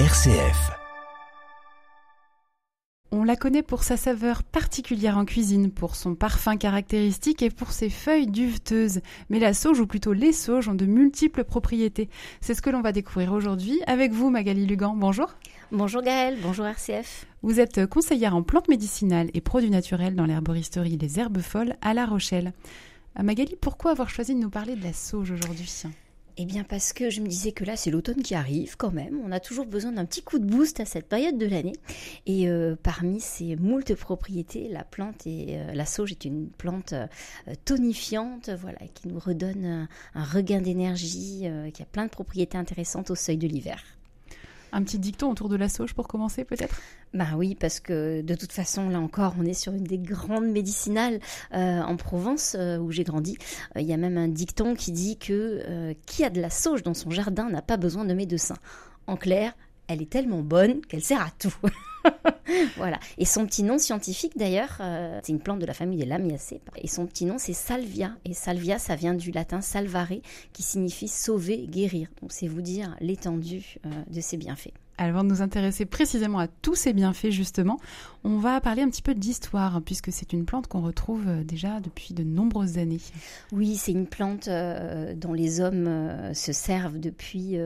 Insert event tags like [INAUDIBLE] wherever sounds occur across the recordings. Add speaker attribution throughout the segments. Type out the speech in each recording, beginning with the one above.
Speaker 1: RCF.
Speaker 2: On la connaît pour sa saveur particulière en cuisine, pour son parfum caractéristique et pour ses feuilles duveteuses. Mais la sauge, ou plutôt les sauges, ont de multiples propriétés. C'est ce que l'on va découvrir aujourd'hui avec vous, Magali Lugan. Bonjour.
Speaker 3: Bonjour Gaëlle, bonjour RCF.
Speaker 2: Vous êtes conseillère en plantes médicinales et produits naturels dans l'herboristerie Les Herbes Folles à La Rochelle. Euh, Magali, pourquoi avoir choisi de nous parler de la sauge aujourd'hui?
Speaker 3: Eh bien parce que je me disais que là c'est l'automne qui arrive quand même, on a toujours besoin d'un petit coup de boost à cette période de l'année. Et euh, parmi ces moultes propriétés, la plante et euh, la sauge est une plante euh, tonifiante, voilà, qui nous redonne un regain d'énergie, qui a plein de propriétés intéressantes au seuil de l'hiver.
Speaker 2: Un petit dicton autour de la sauge pour commencer peut-être?
Speaker 3: Ben oui, parce que de toute façon, là encore, on est sur une des grandes médicinales euh, en Provence euh, où j'ai grandi. Euh, il y a même un dicton qui dit que qui a de la sauge dans son jardin n'a pas besoin de médecin. En clair, elle est tellement bonne qu'elle sert à tout. [LAUGHS] [LAUGHS] voilà. Et son petit nom scientifique d'ailleurs, c'est une plante de la famille des Lamiacées. Et son petit nom c'est Salvia. Et Salvia, ça vient du latin salvare, qui signifie sauver, guérir. Donc c'est vous dire l'étendue de ses bienfaits.
Speaker 2: Avant de nous intéresser précisément à tous ces bienfaits, justement, on va parler un petit peu d'histoire, puisque c'est une plante qu'on retrouve euh, déjà depuis de nombreuses années.
Speaker 3: Oui, c'est une plante euh, dont les hommes euh, se servent depuis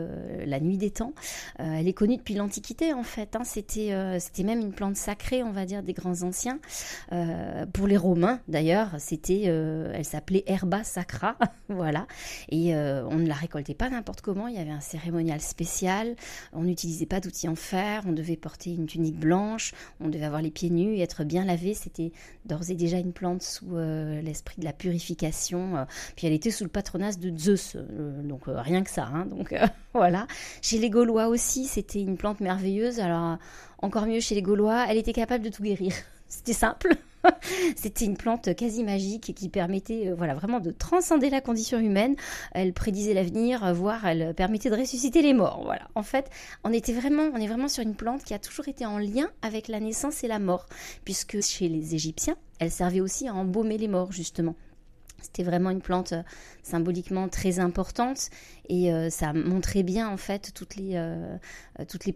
Speaker 3: la nuit des temps. elle est connue depuis l'Antiquité, en fait. Hein. C'était, c'était même une plante sacrée, on va dire, des grands anciens. pour les Romains, d'ailleurs, c'était, elle s'appelait herba sacra, [LAUGHS] voilà. Et on ne la récoltait pas n'importe comment. Il y avait un cérémonial spécial. On n'utilisait pas d'outils en fer, on devait porter une tunique blanche, on devait avoir les pieds nus et être bien lavé. C'était d'ores et déjà une plante sous euh, l'esprit de la purification. Euh. puis elle était sous le patronat de Zeus, euh, donc rien que ça. Hein. donc [LAUGHS] voilà. Chez les Gaulois aussi, c'était une plante merveilleuse. Alors encore mieux chez les Gaulois, elle était capable de tout guérir. C'était simple. [LAUGHS] C'était une plante quasi magique qui permettait euh, voilà, vraiment de transcender la condition humaine. Elle prédisait l'avenir, voire elle permettait de ressusciter les morts. Voilà. En fait, on, était vraiment, on est vraiment sur une plante qui a toujours été en lien avec la naissance et la mort, puisque chez les Égyptiens, elle servait aussi à embaumer les morts, justement. C'était vraiment une plante euh, symboliquement très importante et euh, ça montrait bien en fait toutes les, euh,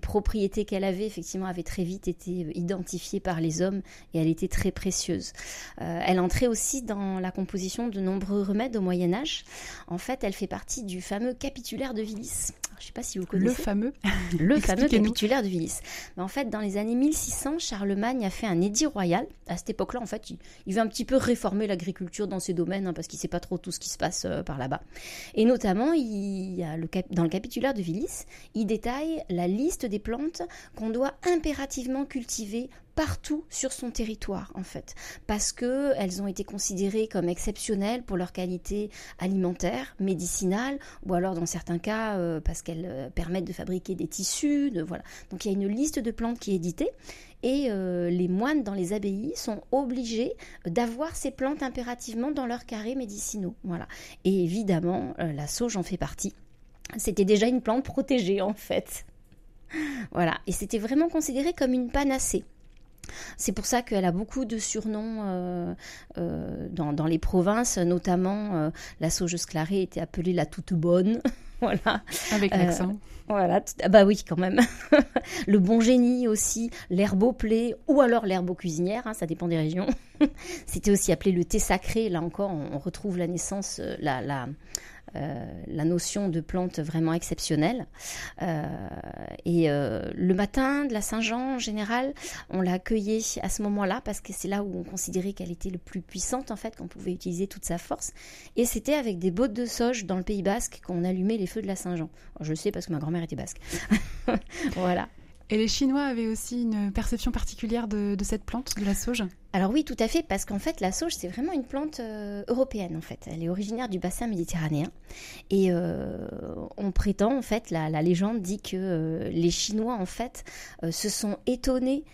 Speaker 3: propriétés qu'elle avait. Effectivement, avait très vite été identifiée par les hommes et elle était très précieuse. elle entrait aussi dans la composition de nombreux remèdes au Moyen Âge. En fait, elle fait partie du fameux capitulaire de Vilis. Je ne sais pas si vous connaissez. [LAUGHS]
Speaker 2: Le fameux.
Speaker 3: Le fameux capitulaire de Vilis. Mais en fait, dans les années 1600, Charlemagne a fait un édit royal. À cette époque-là, en fait, il, il, veut un petit peu réformer l'agriculture dans ces domaines hein, parce qu'il ne sait pas trop tout ce qui se passe euh, par là-bas. Et notamment, il y a le dans le capitulaire de Vilis, il détaille la liste des plantes qu'on doit impérativement cultiver partout sur son territoire en fait parce que elles ont été considérées comme exceptionnelles pour leur qualité alimentaire, médicinale ou alors dans certains cas euh, parce qu'elles euh, permettent de fabriquer des tissus, voilà. Donc il y a une liste de plantes qui est éditée et euh, les moines dans les abbayes sont obligés d'avoir ces plantes impérativement dans leurs carrés médicinaux. Voilà. Et évidemment, la sauge en fait partie. C'était déjà une plante protégée en fait. [LAUGHS] Voilà, et c'était vraiment considéré comme une panacée. C'est pour ça qu'elle a beaucoup de surnoms euh, euh, dans, les provinces, notamment euh, la saugeuse clarée était appelée la toute bonne. [LAUGHS] voilà.
Speaker 2: Avec l'accent.
Speaker 3: voilà, ah bah oui, quand même. [LAUGHS] le bon génie aussi, l'herbe plaie ou alors l'herbe cuisinière, hein, ça dépend des régions. [LAUGHS] C'était aussi appelé le thé sacré. Là encore, on, retrouve la naissance, la, la, la notion de plante vraiment exceptionnelle. Euh, et euh, le matin de la Saint-Jean, en général, on l'a accueillait à ce moment-là parce que c'est là où on considérait qu'elle était le plus puissante, en fait, qu'on pouvait utiliser toute sa force. Et c'était avec des bottes de sauge dans le Pays Basque qu'on allumait les feux de la Saint-Jean. Je le sais parce que ma grand-mère était basque. [LAUGHS] voilà.
Speaker 2: Et les Chinois avaient aussi une perception particulière de, de cette plante, de la sauge?
Speaker 3: Alors oui, tout à fait, parce qu'en fait, la sauge, c'est vraiment une plante euh, européenne, en fait. Elle est originaire du bassin méditerranéen. Et euh, on prétend, en fait, la, légende dit que euh, les Chinois, en fait, se sont étonnés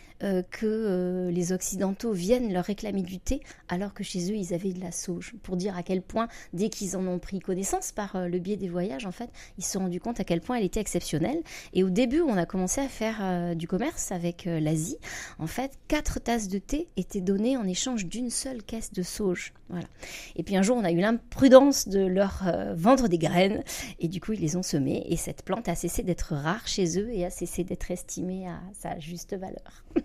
Speaker 3: que les Occidentaux viennent leur réclamer du thé, alors que chez eux, ils avaient de la sauge. Pour dire à quel point, dès qu'ils en ont pris connaissance par le biais des voyages, en fait, ils se sont rendus compte à quel point elle était exceptionnelle. Et au début, on a commencé à faire du commerce avec l'Asie. En fait, quatre tasses de thé étaient en échange d'une seule caisse de sauge. Voilà. Et puis un jour, on a eu l'imprudence de leur euh, vendre des graines et du coup, ils les ont semées et cette plante a cessé d'être rare chez eux et a cessé d'être estimée à sa juste valeur. [LAUGHS]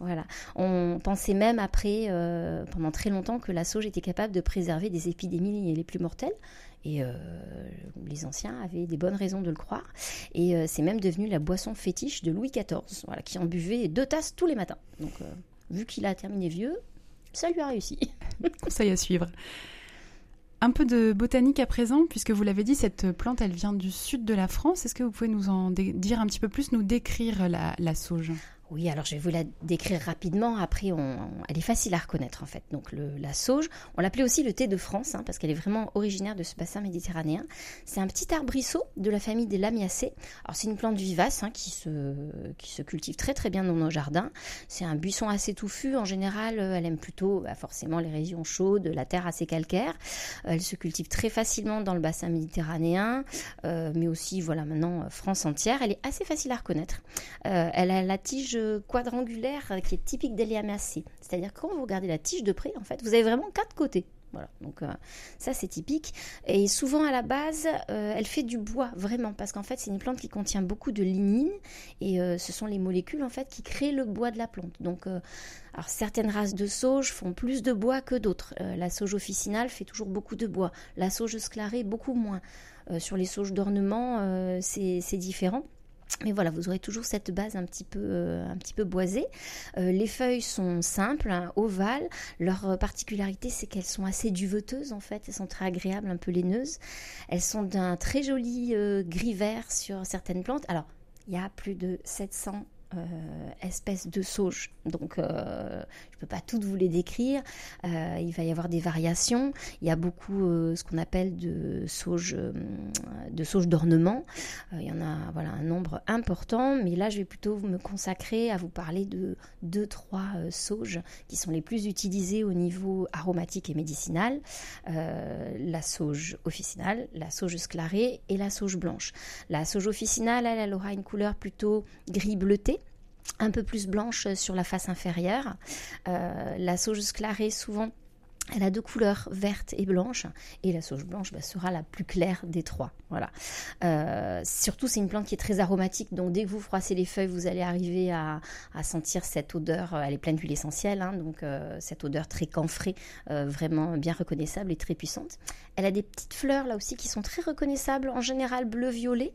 Speaker 3: Voilà. On pensait même après, euh, pendant très longtemps, que la sauge était capable de préserver des épidémies les plus mortelles. Et euh, les anciens avaient des bonnes raisons de le croire. Et c'est même devenu la boisson fétiche de Louis XIV, voilà, qui en buvait deux tasses tous les matins. Vu qu'il a terminé vieux, ça lui a réussi. [LAUGHS]
Speaker 2: Conseil à suivre. Un peu de botanique à présent, puisque vous l'avez dit, cette plante, elle vient du sud de la France. Est-ce que vous pouvez nous en dire un petit peu plus, nous décrire la sauge?
Speaker 3: Oui, alors je vais vous la décrire rapidement. Après, on, elle est facile à reconnaître en fait. Donc la sauge, on l'appelait aussi le thé de France hein, parce qu'elle est vraiment originaire de ce bassin méditerranéen. C'est un petit arbrisseau de la famille des Lamiacées. Alors c'est une plante vivace hein, qui, se, cultive très très bien dans nos jardins. C'est un buisson assez touffu. En général, elle aime plutôt bah, forcément les régions chaudes, la terre assez calcaire. Elle se cultive très facilement dans le bassin méditerranéen, euh, mais aussi voilà maintenant France entière. Elle est assez facile à reconnaître. Euh, elle a la tige quadrangulaire qui est typique des liamacées. C'est-à-dire quand vous regardez la tige de près, en fait, vous avez vraiment quatre côtés. Voilà, donc euh, ça c'est typique. Et souvent à la base, euh, elle fait du bois vraiment parce qu'en fait c'est une plante qui contient beaucoup de lignine et euh, ce sont les molécules en fait qui créent le bois de la plante. Donc, alors certaines races de sauge font plus de bois que d'autres. la sauge officinale fait toujours beaucoup de bois, la sauge sclarée beaucoup moins. sur les sauges d'ornement, c'est différent. Mais voilà, vous aurez toujours cette base un petit peu, euh, boisée. Euh, les feuilles sont simples, hein, ovales. Leur particularité, c'est qu'elles sont assez duveteuses en fait. Elles sont très agréables, un peu laineuses. Elles sont d'un très joli euh, gris vert sur certaines plantes. Alors, il y a plus de 700 euh, espèces de sauge. Donc, euh, je ne peux pas toutes vous les décrire. Euh, il va y avoir des variations. Il y a beaucoup ce qu'on appelle de sauge, de d'ornement. il y en a voilà, un nombre important. Mais là, je vais plutôt me consacrer à vous parler de deux, trois sauges qui sont les plus utilisées au niveau aromatique et médicinal. la sauge officinale, la sauge sclarée et la sauge blanche. La sauge officinale, elle, elle aura une couleur plutôt gris bleuté un peu plus blanche sur la face inférieure. Euh, la sauge sclarée, souvent, elle a deux couleurs, verte et blanche, et la sauge blanche bah, sera la plus claire des trois. Voilà. Euh, surtout, c'est une plante qui est très aromatique, donc dès que vous froissez les feuilles, vous allez arriver à, sentir cette odeur. Euh, elle est pleine d'huile essentielle, hein, donc euh, cette odeur très camphrée, vraiment bien reconnaissable et très puissante. Elle a des petites fleurs là aussi qui sont très reconnaissables, en général bleu-violet.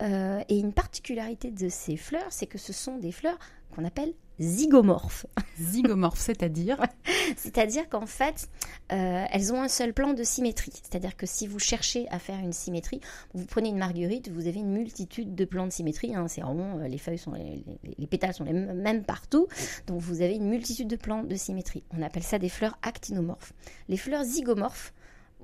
Speaker 3: et une particularité de ces fleurs, c'est que ce sont des fleurs qu'on appelle zygomorphes.
Speaker 2: Zygomorphes, c'est-à-dire [LAUGHS]
Speaker 3: C'est-à-dire qu'en fait, euh, elles ont un seul plan de symétrie. C'est-à-dire que si vous cherchez à faire une symétrie, vous prenez une marguerite, vous avez une multitude de plans de symétrie. Hein, c'est rond, euh, les feuilles sont, les, pétales sont les mêmes partout. Donc vous avez une multitude de plans de symétrie. On appelle ça des fleurs actinomorphes. Les fleurs zygomorphes,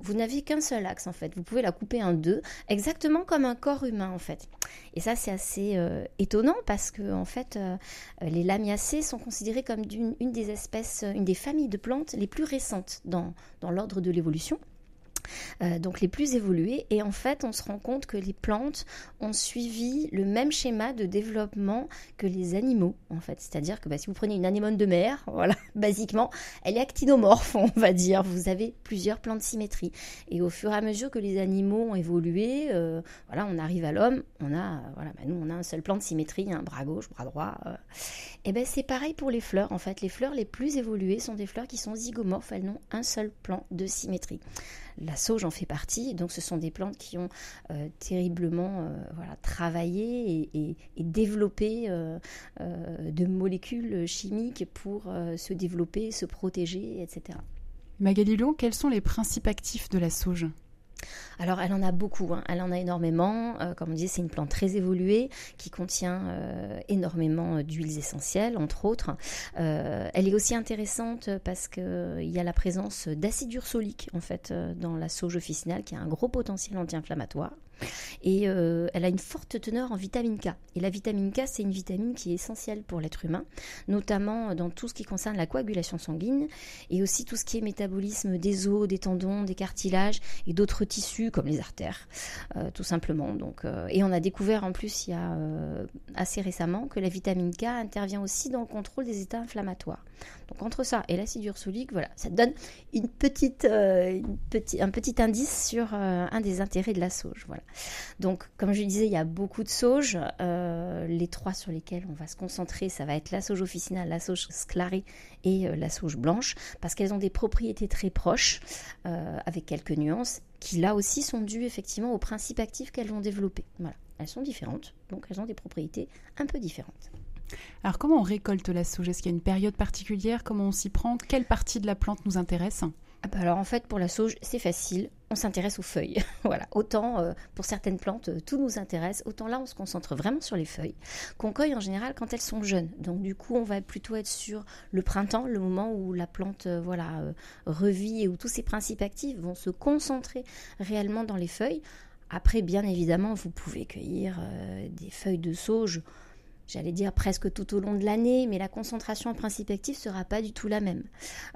Speaker 3: vous n'avez qu'un seul axe en fait. Vous pouvez la couper en deux, exactement comme un corps humain en fait. Et ça c'est assez euh, étonnant parce que en fait euh, les lamiacées sont considérées comme une, des espèces, une des familles de plantes les plus récentes dans l'ordre de l'évolution. Euh, donc les plus évoluées. Et en fait, on se rend compte que les plantes ont suivi le même schéma de développement que les animaux, en fait. C'est-à-dire que bah, si vous prenez une anémone de mer, [LAUGHS] voilà, basiquement, elle est actinomorphe, on va dire. Vous avez plusieurs plans de symétrie. Et au fur et à mesure que les animaux ont évolué, euh, voilà, on arrive à l'homme, on a, voilà, bah, nous, on a un seul plan de symétrie, un bras gauche, bras droit. Euh. Et ben c'est pareil pour les fleurs. En fait, les fleurs les plus évoluées sont des fleurs qui sont zygomorphes. Elles n'ont un seul plan de symétrie. La sauge en fait partie. Donc, ce sont des plantes qui ont euh, terriblement euh, travaillé et, développé euh, de molécules chimiques pour se développer, se protéger, etc.
Speaker 2: Magali quels sont les principes actifs de la sauge?
Speaker 3: Alors elle en a beaucoup, hein. elle en a énormément. Euh, comme on dit, c'est une plante très évoluée qui contient euh, énormément euh, d'huiles essentielles, entre autres. elle est aussi intéressante parce qu'il y a la présence d'acide ursolique en fait dans la sauge officinale qui a un gros potentiel anti-inflammatoire. Et elle a une forte teneur en vitamine K. Et la vitamine K, c'est une vitamine qui est essentielle pour l'être humain, notamment dans tout ce qui concerne la coagulation sanguine et aussi tout ce qui est métabolisme des os, des tendons, des cartilages et d'autres tissus comme les artères, tout simplement. Donc, et on a découvert en plus il y a assez récemment que la vitamine K intervient aussi dans le contrôle des états inflammatoires. Donc entre ça et l'acide ursolique, voilà, ça donne euh, un petit indice sur euh, un des intérêts de la sauge. Voilà. Donc comme je disais, il y a beaucoup de sauges. Euh, les trois sur lesquels on va se concentrer, ça va être la sauge officinale, la sauge sclarée et la sauge blanche, parce qu'elles ont des propriétés très proches, avec quelques nuances, qui là aussi sont dues effectivement aux principes actifs qu'elles vont développer. Voilà. Elles sont différentes, donc elles ont des propriétés un peu différentes.
Speaker 2: Alors comment on récolte la sauge? Est-ce qu'il y a une période particulière? Comment on s'y prend? Quelle partie de la plante nous intéresse?
Speaker 3: Ah bah alors en fait pour la sauge c'est facile, on s'intéresse aux feuilles. [LAUGHS] voilà, autant euh, pour certaines plantes euh, tout nous intéresse, autant là on se concentre vraiment sur les feuilles qu'on cueille en général quand elles sont jeunes. Donc du coup on va plutôt être sur le printemps, le moment où la plante euh, voilà revit et où tous ses principes actifs vont se concentrer réellement dans les feuilles. Après bien évidemment vous pouvez cueillir des feuilles de sauge j'allais dire presque tout au long de l'année, mais la concentration en principe actif sera pas du tout la même.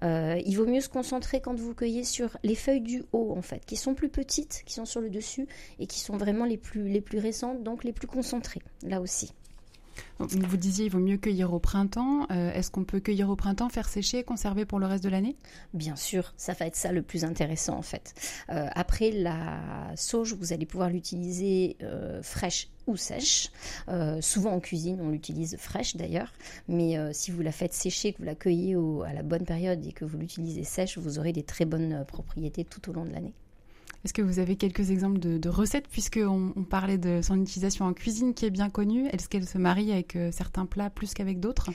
Speaker 3: Euh, il vaut mieux se concentrer quand vous cueillez sur les feuilles du haut, en fait, qui sont plus petites, qui sont sur le dessus et qui sont vraiment les plus récentes, donc les plus concentrées, là aussi.
Speaker 2: Vous disiez il vaut mieux cueillir au printemps. Euh, est-ce qu'on peut cueillir au printemps, faire sécher et conserver pour le reste de l'année?
Speaker 3: Bien sûr, ça va être ça le plus intéressant en fait. Euh, après la sauge, vous allez pouvoir l'utiliser euh, fraîche ou sèche. souvent en cuisine, on l'utilise fraîche d'ailleurs, mais si vous la faites sécher, que vous la cueillez à la bonne période et que vous l'utilisez sèche, vous aurez des très bonnes propriétés tout au long de l'année.
Speaker 2: Est-ce que vous avez quelques exemples de, recettes, puisqu'on on parlait de son utilisation en cuisine qui est bien connue? Est-ce qu'elle se marie avec euh, certains plats plus qu'avec d'autres?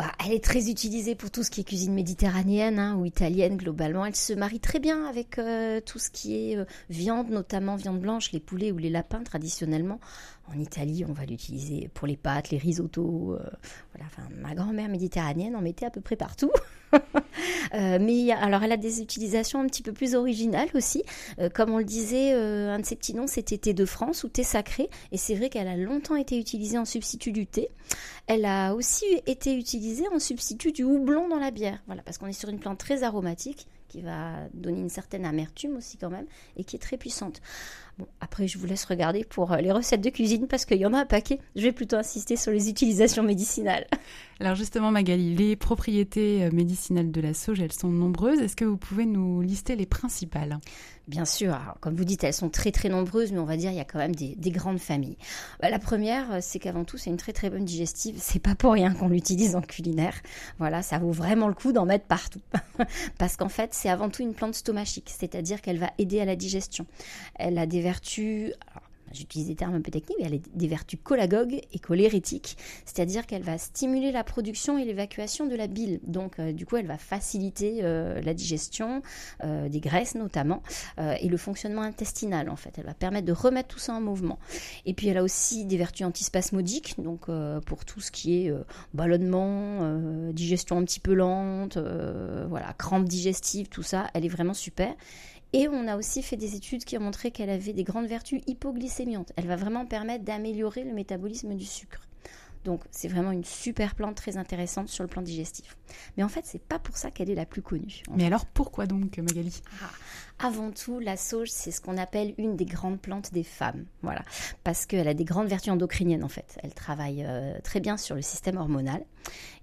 Speaker 3: Bah, elle est très utilisée pour tout ce qui est cuisine méditerranéenne hein, ou italienne globalement. Elle se marie très bien avec euh, tout ce qui est euh, viande, notamment viande blanche, les poulets ou les lapins traditionnellement. En Italie, on va l'utiliser pour les pâtes, les risottos. enfin, ma grand-mère méditerranéenne en mettait à peu près partout. [LAUGHS] Euh, mais alors, elle a des utilisations un petit peu plus originales aussi. Euh, comme on le disait, euh, un de ses petits noms, c'était thé de France ou thé sacré. Et c'est vrai qu'elle a longtemps été utilisée en substitut du thé. Elle a aussi été utilisée en substitut du houblon dans la bière. Voilà, parce qu'on est sur une plante très aromatique qui va donner une certaine amertume aussi quand même et qui est très puissante. Bon, après je vous laisse regarder pour les recettes de cuisine parce qu'il y en a un paquet. Je vais plutôt insister sur les utilisations médicinales. [LAUGHS]
Speaker 2: Alors justement, Magali, les propriétés euh, médicinales de la sauge, elles sont nombreuses. Est-ce que vous pouvez nous lister les principales?
Speaker 3: Bien sûr, comme vous dites, elles sont très très nombreuses, mais on va dire il y a quand même des, grandes familles. Bah, la première, euh, c'est qu'avant tout, c'est une très très bonne digestive. C'est pas pour rien qu'on l'utilise en culinaire. Voilà, ça vaut vraiment le coup d'en mettre partout. [LAUGHS] Parce qu'en fait, c'est avant tout une plante stomachique, c'est-à-dire qu'elle va aider à la digestion. Elle a des vertus j'utilise des termes un peu techniques, mais elle a des vertus cholagogues et cholérétiques, c'est-à-dire qu'elle va stimuler la production et l'évacuation de la bile. Donc, euh, du coup, elle va faciliter euh, la digestion euh, des graisses notamment et le fonctionnement intestinal en fait. Elle va permettre de remettre tout ça en mouvement. Et puis, elle a aussi des vertus antispasmodiques, donc pour tout ce qui est ballonnement, digestion un petit peu lente, voilà, crampes digestives, tout ça, elle est vraiment super. Et on a aussi fait des études qui ont montré qu'elle avait des grandes vertus hypoglycémiantes. Elle va vraiment permettre d'améliorer le métabolisme du sucre. Donc c'est vraiment une super plante très intéressante sur le plan digestif. Mais en fait, c'est pas pour ça qu'elle est la plus connue.
Speaker 2: Mais alors pourquoi donc Magali?
Speaker 3: Ah, Avant tout, la sauge, c'est ce qu'on appelle une des grandes plantes des femmes. Voilà, parce qu'elle a des grandes vertus endocriniennes en fait. Elle travaille euh, très bien sur le système hormonal.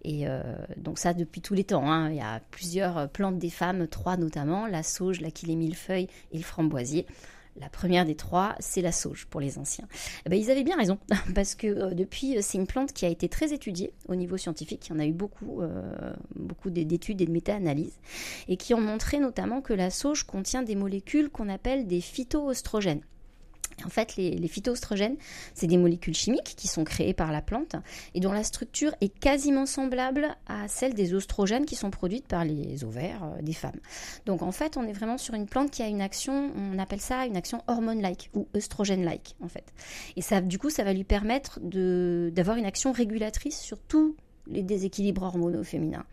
Speaker 3: Et euh, donc ça depuis tous les temps. Hein. Il y a plusieurs plantes des femmes, trois notamment, la sauge, la feuilles et le framboisier. La première des trois, c'est la sauge pour les anciens. Eh ben, ils avaient bien raison, [LAUGHS] parce que euh, depuis, euh, c'est une plante qui a été très étudiée au niveau scientifique. Il y en a eu beaucoup, euh, beaucoup d'études et de méta-analyses, et qui ont montré notamment que la sauge contient des molécules qu'on appelle des phytoestrogènes. En fait, les, phytoestrogènes, c'est des molécules chimiques qui sont créées par la plante et dont la structure est quasiment semblable à celle des oestrogènes qui sont produites par les ovaires euh, des femmes. Donc en fait, on est vraiment sur une plante qui a une action, on appelle ça une action hormone-like ou œstrogène-like en fait. Et ça, du coup, ça va lui permettre d'avoir une action régulatrice sur tout les déséquilibres hormonaux féminins.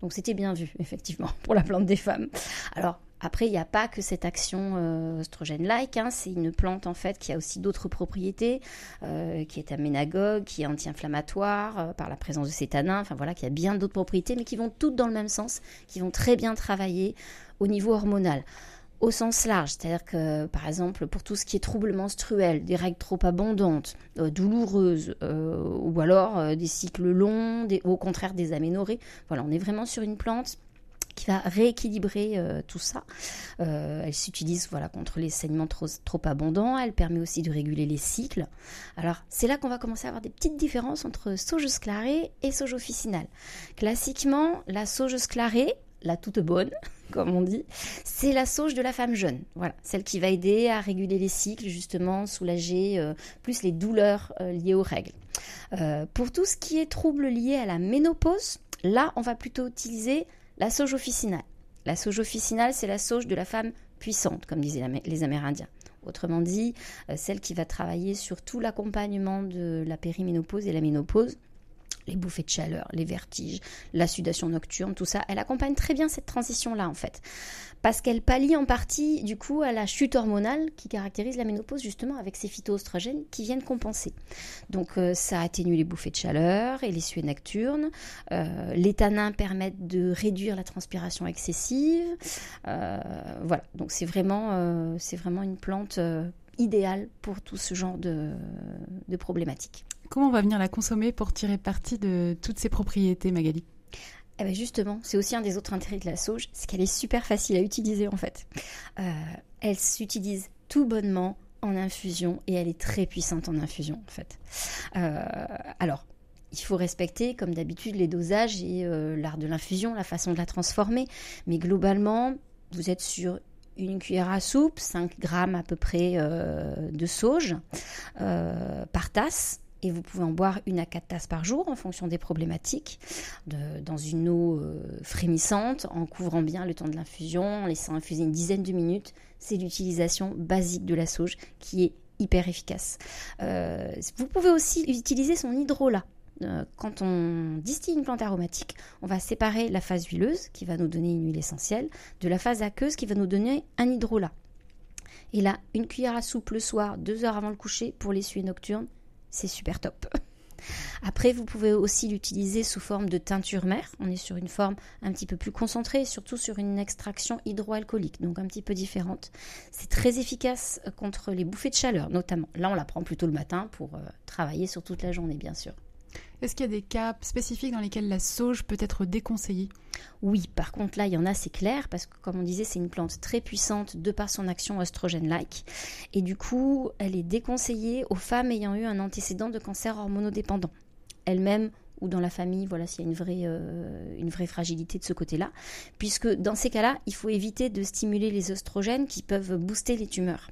Speaker 3: Donc c'était bien vu, [LAUGHS] effectivement, pour la plante des femmes. Alors, après, il n'y a pas que cette action euh, like hein. c'est une plante en fait qui a aussi d'autres propriétés, euh, qui est aménagogue, qui est anti-inflammatoire euh, par la présence de cétanin, enfin voilà, qui a bien d'autres propriétés, mais qui vont toutes dans le même sens, qui vont très bien travailler au niveau hormonal au sens large, c'est-à-dire que par exemple pour tout ce qui est troubles menstruels, des règles trop abondantes, euh, douloureuses, ou alors des cycles longs, au contraire des aménorrhées, voilà, on est vraiment sur une plante qui va rééquilibrer euh, tout ça. Euh, elle s'utilise voilà, contre les saignements trop, trop, abondants, elle permet aussi de réguler les cycles. Alors c'est là qu'on va commencer à avoir des petites différences entre sauge sclarée et sauge officinale. Classiquement, la sauge sclarée, la toute bonne, comme on dit, c'est la sauge de la femme jeune. Voilà, celle qui va aider à réguler les cycles, justement, soulager euh, plus les douleurs liées aux règles. pour tout ce qui est troubles liés à la ménopause, là, on va plutôt utiliser la sauge officinale. La sauge officinale, c'est la sauge de la femme puissante, comme disaient les Amérindiens. Autrement dit, euh, celle qui va travailler sur tout l'accompagnement de la périménopause et la ménopause, les bouffées de chaleur, les vertiges, la sudation nocturne, tout ça, elle accompagne très bien cette transition-là en fait. Parce qu'elle pallie en partie du coup à la chute hormonale qui caractérise la ménopause justement avec ces phytoestrogènes qui viennent compenser. Donc euh, ça atténue les bouffées de chaleur et les suées nocturnes. Euh, les tanins permettent de réduire la transpiration excessive. Euh, voilà, donc c'est vraiment, vraiment une plante idéale pour tout ce genre de problématiques.
Speaker 2: Comment on va venir la consommer pour tirer parti de toutes ses propriétés, Magali?
Speaker 3: Eh ben justement, c'est aussi un des autres intérêts de la sauge, c'est qu'elle est super facile à utiliser en fait. Euh, elle s'utilise tout bonnement en infusion et elle est très puissante en infusion en fait. Euh, alors, il faut respecter, comme d'habitude, les dosages et euh, l'art de l'infusion, la façon de la transformer. Mais globalement, vous êtes sur une cuillère à soupe, 5 grammes à peu près de sauge par tasse et vous pouvez en boire une à quatre tasses par jour en fonction des problématiques, dans une eau euh, frémissante, en couvrant bien le temps de l'infusion, en laissant infuser une dizaine de minutes. C'est l'utilisation basique de la sauge qui est hyper efficace. Euh, vous pouvez aussi utiliser son hydrolat. Euh, quand on distille une plante aromatique, on va séparer la phase huileuse, qui va nous donner une huile essentielle, de la phase aqueuse, qui va nous donner un hydrolat. Et là, une cuillère à soupe le soir, deux heures avant le coucher, pour les suies nocturnes, c'est super top. [LAUGHS] Après, vous pouvez aussi l'utiliser sous forme de teinture mère. On est sur une forme un petit peu plus concentrée, surtout sur une extraction hydroalcoolique, donc un petit peu différente. C'est très efficace contre les bouffées de chaleur, notamment. Là, on la prend plutôt le matin pour euh, travailler sur toute la journée, bien sûr.
Speaker 2: Est-ce qu'il y a des cas spécifiques dans lesquels la sauge peut être déconseillée?
Speaker 3: Oui, par contre là, il y en a, c'est clair, parce que comme on disait, c'est une plante très puissante de par son action oestrogène-like. Et du coup, elle est déconseillée aux femmes ayant eu un antécédent de cancer hormonodépendant. Elles-mêmes ou dans la famille, voilà, s'il y a une vraie, euh, une vraie fragilité de ce côté-là. Puisque dans ces cas-là, il faut éviter de stimuler les oestrogènes qui peuvent booster les tumeurs.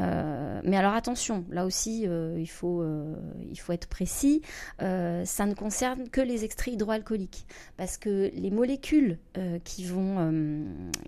Speaker 3: Euh, mais alors attention, là aussi, euh, il, faut, il faut être précis. ça ne concerne que les extraits hydroalcooliques. Parce que les molécules qui vont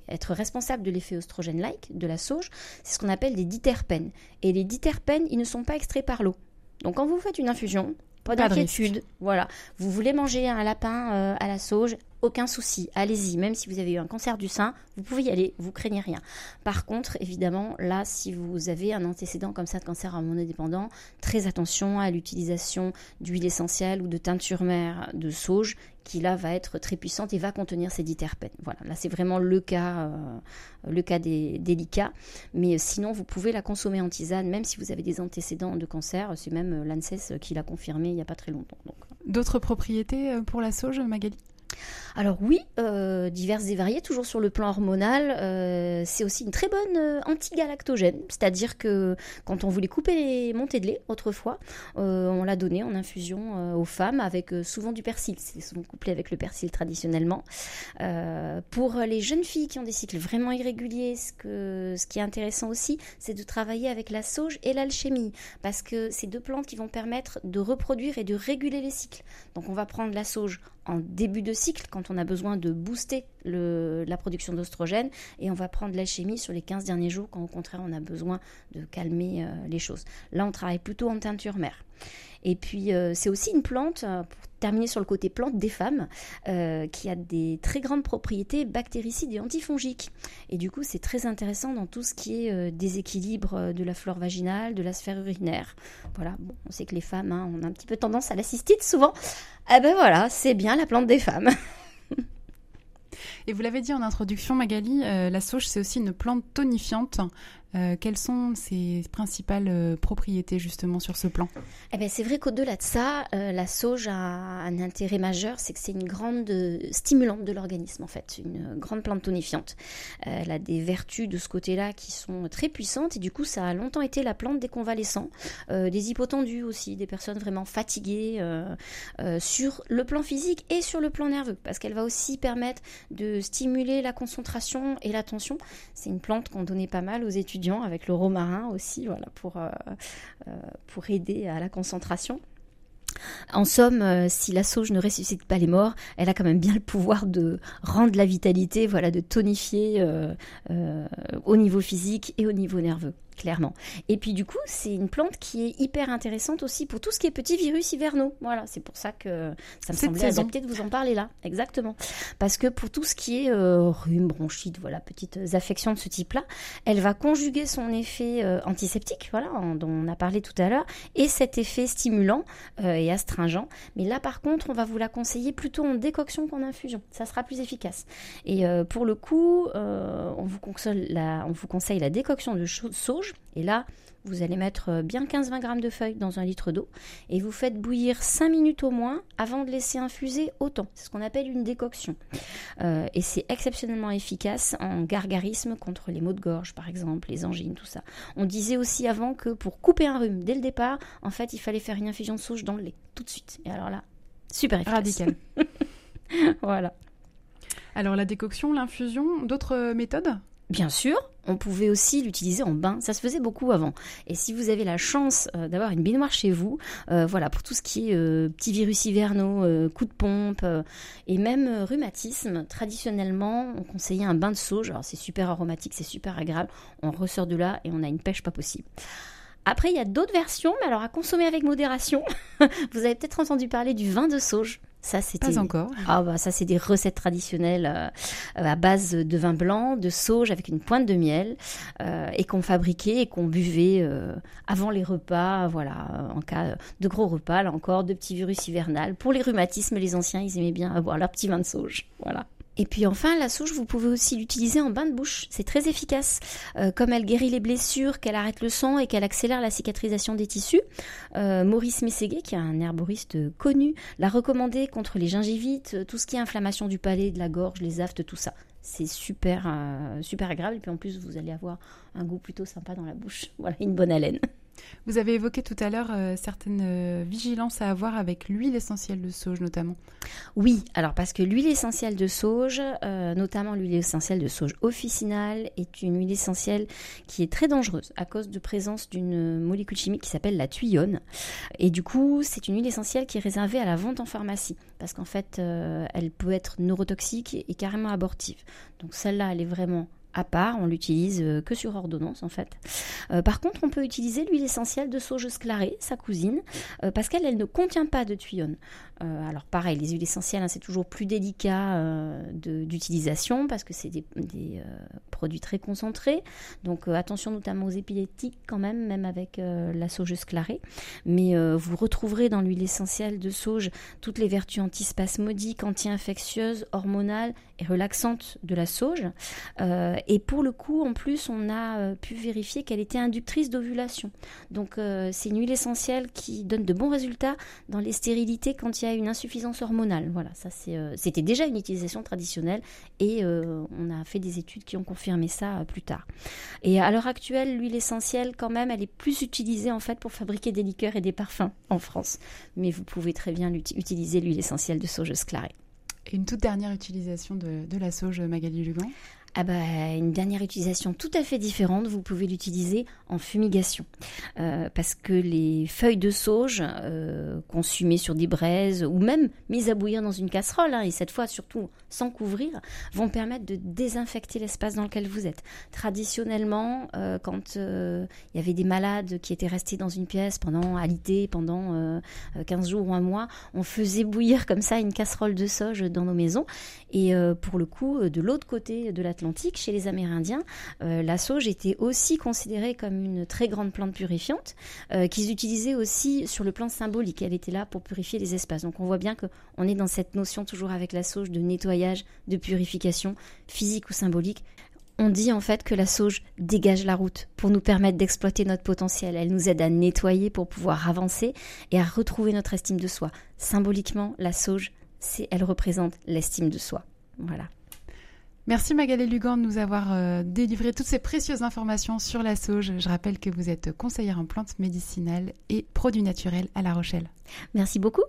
Speaker 3: être responsables de l'effet oestrogène-like de la sauge, c'est ce qu'on appelle des diterpènes. Et les diterpènes, ils ne sont pas extraits par l'eau. Donc quand vous faites une infusion, pas d'inquiétude. Voilà. Vous voulez manger un lapin à la sauge, aucun souci, allez-y, même si vous avez eu un cancer du sein, vous pouvez y aller, vous craignez rien. Par contre, évidemment, là, si vous avez un antécédent comme ça de cancer hormonodépendant, très attention à l'utilisation d'huile essentielle ou de teinture mère de sauge, qui là va être très puissante et va contenir ces diterpènes. Voilà, là c'est vraiment le cas, euh, le cas des délicats. Mais sinon, vous pouvez la consommer en tisane, même si vous avez des antécédents de cancer. C'est même l'ANSES qui l'a confirmé il n'y a pas très longtemps.
Speaker 2: D'autres propriétés euh, pour la sauge, Magali?
Speaker 3: Alors oui, euh, diverses et variées, toujours sur le plan hormonal. Euh, c'est aussi une très bonne euh, anti-galactogène, c'est-à-dire que quand on voulait couper les montées de lait autrefois, on l'a donné en infusion aux femmes avec souvent du persil. C'est souvent couplé avec le persil traditionnellement. pour les jeunes filles qui ont des cycles vraiment irréguliers, ce, ce qui est intéressant aussi, c'est de travailler avec la sauge et l'alchimie, parce que c'est deux plantes qui vont permettre de reproduire et de réguler les cycles. Donc on va prendre la sauge en début de cycle, quand on a besoin de booster la production d'ostrogène et on va prendre l'alchimie sur les 15 derniers jours quand au contraire on a besoin de calmer les choses. Là, on travaille plutôt en teinture mère. Et puis, euh, c'est aussi une plante, euh, pour terminer sur le côté plante des femmes, euh, qui a des très grandes propriétés bactéricides et antifongiques. Et du coup, c'est très intéressant dans tout ce qui est déséquilibre de la flore vaginale, de la sphère urinaire. Voilà, bon, on sait que les femmes, hein, on a un petit peu tendance à la cystite souvent. Eh ben voilà, c'est bien la plante des femmes. [LAUGHS]
Speaker 2: Et vous l'avez dit en introduction, Magali, la sauge, c'est aussi une plante tonifiante. Euh, quelles sont ses principales euh, propriétés justement sur ce plan?
Speaker 3: Eh ben, C'est vrai qu'au-delà de ça, euh, la sauge a un intérêt majeur, c'est que c'est une grande stimulante de l'organisme en fait, une grande plante tonifiante. elle a des vertus de ce côté-là qui sont très puissantes et du coup ça a longtemps été la plante des convalescents, des hypotendus aussi, des personnes vraiment fatiguées sur le plan physique et sur le plan nerveux parce qu'elle va aussi permettre de stimuler la concentration et l'attention. C'est une plante qu'on donnait pas mal aux étudiants avec le romarin aussi, voilà, pour, euh, euh, pour aider à la concentration. En somme, euh, si la sauge ne ressuscite pas les morts, elle a quand même bien le pouvoir de rendre la vitalité, voilà, de tonifier au niveau physique et au niveau nerveux clairement. Et puis du coup, c'est une plante qui est hyper intéressante aussi pour tout ce qui est petits virus hivernaux. Voilà, c'est pour ça que ça me semblait adapté de vous en parler là. Exactement. Parce que pour tout ce qui est euh, rhume, bronchite, voilà, petites affections de ce type-là, elle va conjuguer son effet euh, antiseptique, voilà, dont on a parlé tout à l'heure, et cet effet stimulant euh, et astringent. Mais là, par contre, on va vous la conseiller plutôt en décoction qu'en infusion. Ça sera plus efficace. Et pour le coup, on vous, conseille la, on vous conseille la décoction de sauge et là, vous allez mettre euh, bien 15-20 grammes de feuilles dans un litre d'eau et vous faites bouillir 5 minutes au moins avant de laisser infuser autant. C'est ce qu'on appelle une décoction. Euh, et c'est exceptionnellement efficace en gargarisme contre les maux de gorge, par exemple, les angines, tout ça. On disait aussi avant que pour couper un rhume dès le départ, en fait, il fallait faire une infusion de sauge dans le lait, tout de suite. Et alors là, super efficace.
Speaker 2: Radical. [LAUGHS]
Speaker 3: voilà.
Speaker 2: Alors la décoction, l'infusion, d'autres méthodes?
Speaker 3: Bien sûr, on pouvait aussi l'utiliser en bain. Ça se faisait beaucoup avant. Et si vous avez la chance euh, d'avoir une baignoire chez vous, euh, voilà, pour tout ce qui est euh, petits virus hivernaux, coups de pompe et même rhumatisme, traditionnellement, on conseillait un bain de sauge. Alors c'est super aromatique, c'est super agréable. On ressort de là et on a une pêche pas possible. Après, il y a d'autres versions, mais alors à consommer avec modération. [LAUGHS] vous avez peut-être entendu parler du vin de sauge.
Speaker 2: Ça, c'était. Pas encore.
Speaker 3: Ah, bah, ça, c'est des recettes traditionnelles euh, à base de vin blanc, de sauge avec une pointe de miel, euh, et qu'on fabriquait et qu'on buvait euh, avant les repas, voilà, en cas de gros repas, là encore, de petits virus hivernales. Pour les rhumatismes, les anciens, ils aimaient bien avoir leur petit vin de sauge. Voilà. Et puis enfin, la souche, vous pouvez aussi l'utiliser en bain de bouche. C'est très efficace. Euh, comme elle guérit les blessures, qu'elle arrête le sang et qu'elle accélère la cicatrisation des tissus. Euh, Maurice Mességuet, qui est un herboriste connu, l'a recommandé contre les gingivites, tout ce qui est inflammation du palais, de la gorge, les aftes, tout ça. C'est super, euh, super agréable. Et puis en plus, vous allez avoir un goût plutôt sympa dans la bouche. [LAUGHS] Voilà, une bonne haleine.
Speaker 2: Vous avez évoqué tout à l'heure euh, certaines euh, vigilances à avoir avec l'huile essentielle de sauge notamment.
Speaker 3: Oui, alors parce que l'huile essentielle de sauge, euh, notamment l'huile essentielle de sauge officinale, est une huile essentielle qui est très dangereuse à cause de présence d'une molécule chimique qui s'appelle la tuyonne. Et du coup, c'est une huile essentielle qui est réservée à la vente en pharmacie parce qu'en fait, elle peut être neurotoxique et carrément abortive. Donc celle-là, elle est vraiment à part, on l'utilise euh, que sur ordonnance en fait. Euh, par contre, on peut utiliser l'huile essentielle de sauge sclarée, sa cousine, euh, parce qu'elle elle ne contient pas de tuyonne. alors pareil, les huiles essentielles, hein, c'est toujours plus délicat d'utilisation parce que c'est des, produits très concentrés. Donc attention notamment aux épileptiques quand même, même avec la sauge sclarée. Mais vous retrouverez dans l'huile essentielle de sauge toutes les vertus antispasmodiques, anti-infectieuses, hormonales et relaxantes de la sauge. Et pour le coup, en plus, on a euh, pu vérifier qu'elle était inductrice d'ovulation. Donc, euh, c'est une huile essentielle qui donne de bons résultats dans les stérilités quand il y a une insuffisance hormonale. Voilà, ça euh, c'était déjà une utilisation traditionnelle et on a fait des études qui ont confirmé ça plus tard. Et à l'heure actuelle, l'huile essentielle, quand même, elle est plus utilisée en fait pour fabriquer des liqueurs et des parfums en France. Mais vous pouvez très bien utiliser l'huile essentielle de sauge sclarée.
Speaker 2: Et une toute dernière utilisation de, la sauge Magali Lugan
Speaker 3: ah bah, Une dernière utilisation tout à fait différente, vous pouvez l'utiliser en fumigation. Euh, parce que les feuilles de sauge euh, consumées sur des braises ou même mises à bouillir dans une casserole, hein, et cette fois surtout sans couvrir, vont permettre de désinfecter l'espace dans lequel vous êtes. Traditionnellement, euh, quand il y avait des malades qui étaient restés dans une pièce pendant alité, pendant 15 jours ou un mois, on faisait bouillir comme ça une casserole de sauge dans nos maisons. Et pour le coup, de l'autre côté de la chez les Amérindiens, euh, la sauge était aussi considérée comme une très grande plante purifiante euh, qu'ils utilisaient aussi sur le plan symbolique. Elle était là pour purifier les espaces. Donc on voit bien qu'on est dans cette notion toujours avec la sauge de nettoyage, de purification physique ou symbolique. On dit en fait que la sauge dégage la route pour nous permettre d'exploiter notre potentiel. Elle nous aide à nettoyer pour pouvoir avancer et à retrouver notre estime de soi. Symboliquement, la sauge, c'est, elle représente l'estime de soi. Voilà.
Speaker 2: Merci Magali Lugan de nous avoir euh, délivré toutes ces précieuses informations sur la sauge. Je rappelle que vous êtes conseillère en plantes médicinales et produits naturels à La Rochelle.
Speaker 3: Merci beaucoup.